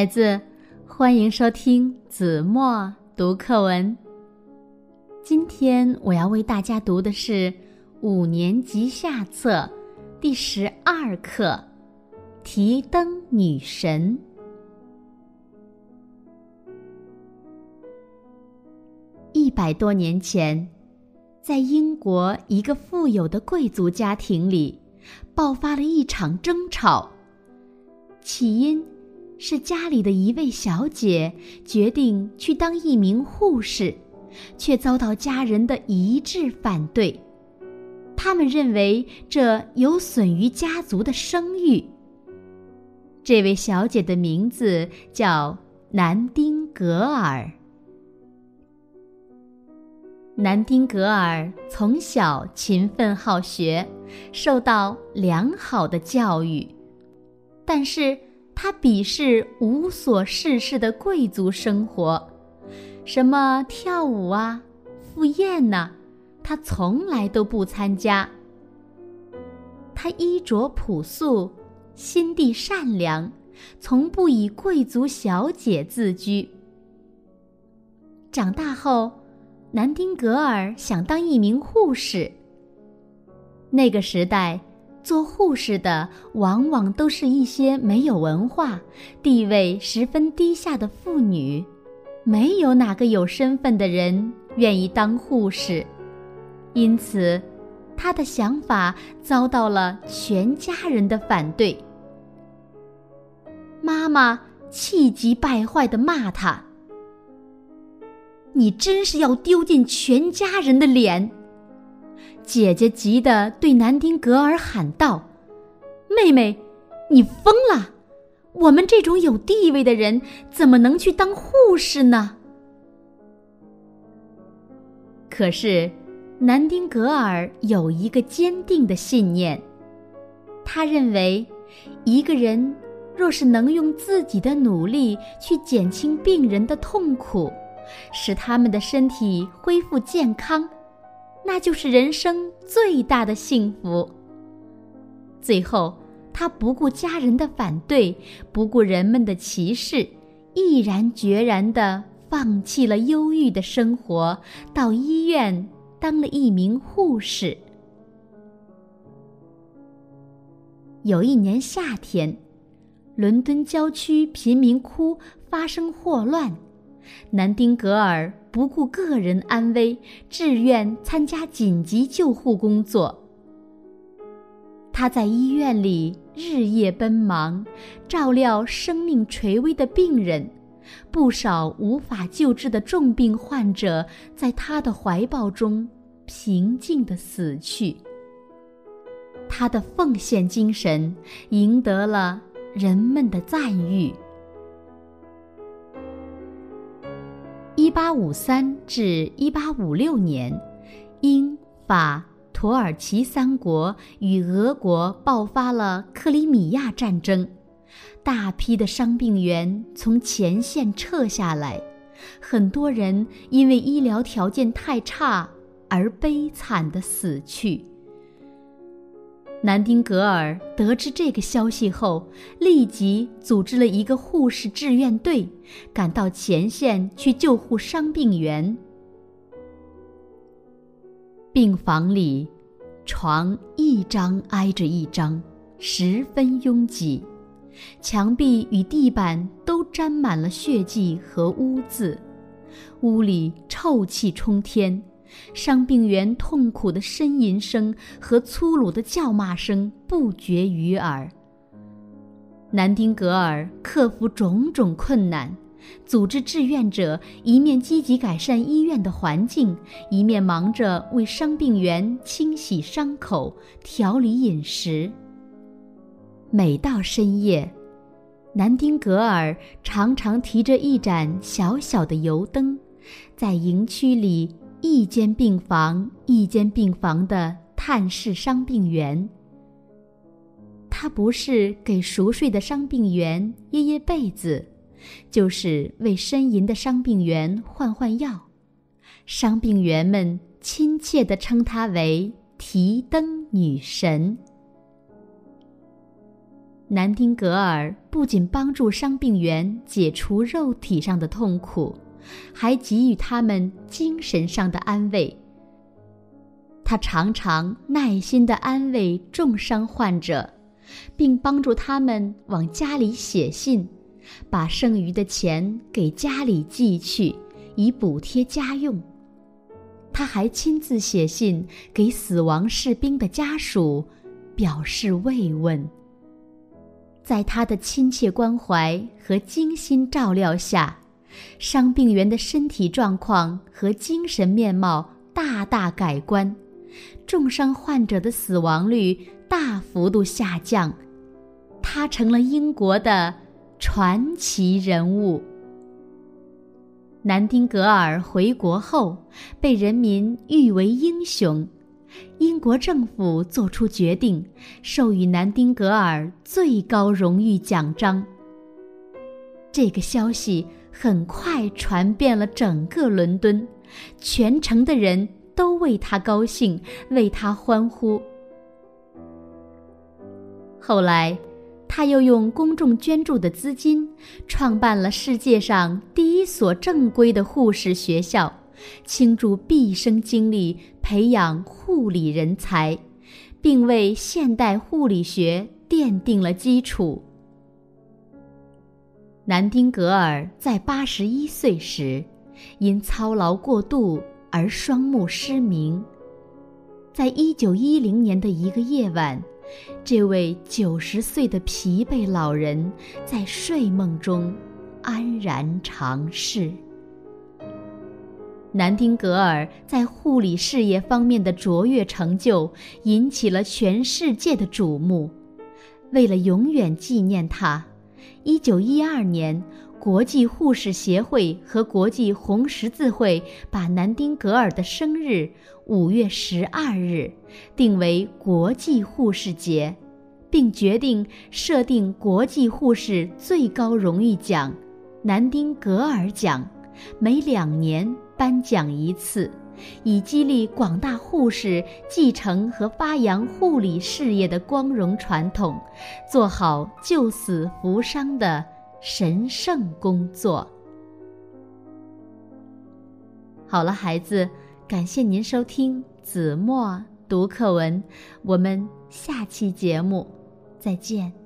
孩子，欢迎收听子墨读课文。今天我要为大家读的是五年级下册第十二课《提灯女神》。一百多年前，在英国一个富有的贵族家庭里，爆发了一场争吵，起因。是家里的一位小姐决定去当一名护士，却遭到家人的一致反对。他们认为这有损于家族的声誉。这位小姐的名字叫南丁格尔。南丁格尔从小勤奋好学，受到良好的教育，但是。他鄙视无所事事的贵族生活，什么跳舞啊、赴宴呐，他从来都不参加。他衣着朴素，心地善良，从不以贵族小姐自居。长大后，南丁格尔想当一名护士。那个时代。做护士的往往都是一些没有文化、地位十分低下的妇女，没有哪个有身份的人愿意当护士，因此，他的想法遭到了全家人的反对。妈妈气急败坏的骂他：“你真是要丢尽全家人的脸！”姐姐急得对南丁格尔喊道：“妹妹，你疯了！我们这种有地位的人怎么能去当护士呢？”可是，南丁格尔有一个坚定的信念，他认为，一个人若是能用自己的努力去减轻病人的痛苦，使他们的身体恢复健康。那就是人生最大的幸福。最后，他不顾家人的反对，不顾人们的歧视，毅然决然地放弃了忧郁的生活，到医院当了一名护士。有一年夏天，伦敦郊区贫民窟发生霍乱。南丁格尔不顾个人安危，志愿参加紧急救护工作。他在医院里日夜奔忙，照料生命垂危的病人，不少无法救治的重病患者在他的怀抱中平静地死去。他的奉献精神赢得了人们的赞誉。一八五三至一八五六年，英法土耳其三国与俄国爆发了克里米亚战争，大批的伤病员从前线撤下来，很多人因为医疗条件太差而悲惨的死去。南丁格尔得知这个消息后，立即组织了一个护士志愿队，赶到前线去救护伤病员。病房里，床一张挨着一张，十分拥挤，墙壁与地板都沾满了血迹和污渍，屋里臭气冲天。伤病员痛苦的呻吟声和粗鲁的叫骂声不绝于耳。南丁格尔克服种种困难，组织志愿者一面积极改善医院的环境，一面忙着为伤病员清洗伤口、调理饮食。每到深夜，南丁格尔常常提着一盏小小的油灯，在营区里。一间病房一间病房的探视伤病员。他不是给熟睡的伤病员掖掖被子，就是为呻吟的伤病员换换药。伤病员们亲切地称她为“提灯女神”。南丁格尔不仅帮助伤病员解除肉体上的痛苦，还给予他们精神上的安慰。他常常耐心地安慰重伤患者，并帮助他们往家里写信，把剩余的钱给家里寄去，以补贴家用。他还亲自写信给死亡士兵的家属，表示慰问。在他的亲切关怀和精心照料下，伤病员的身体状况和精神面貌大大改观，重伤患者的死亡率大幅度下降，他成了英国的传奇人物。南丁格尔回国后，被人民誉为英雄。英国政府作出决定，授予南丁格尔最高荣誉奖章。这个消息很快传遍了整个伦敦，全城的人都为他高兴，为他欢呼。后来，他又用公众捐助的资金，创办了世界上第一所正规的护士学校。倾注毕生精力培养护理人才，并为现代护理学奠定了基础。南丁格尔在八十一岁时，因操劳过度而双目失明。在一九一零年的一个夜晚，这位九十岁的疲惫老人在睡梦中安然长逝。南丁格尔在护理事业方面的卓越成就引起了全世界的瞩目。为了永远纪念他，1912年，国际护士协会和国际红十字会把南丁格尔的生日5月12日定为国际护士节，并决定设定国际护士最高荣誉奖——南丁格尔奖，每两年。颁奖一次，以激励广大护士继承和发扬护理事业的光荣传统，做好救死扶伤的神圣工作。好了，孩子，感谢您收听子墨读课文，我们下期节目再见。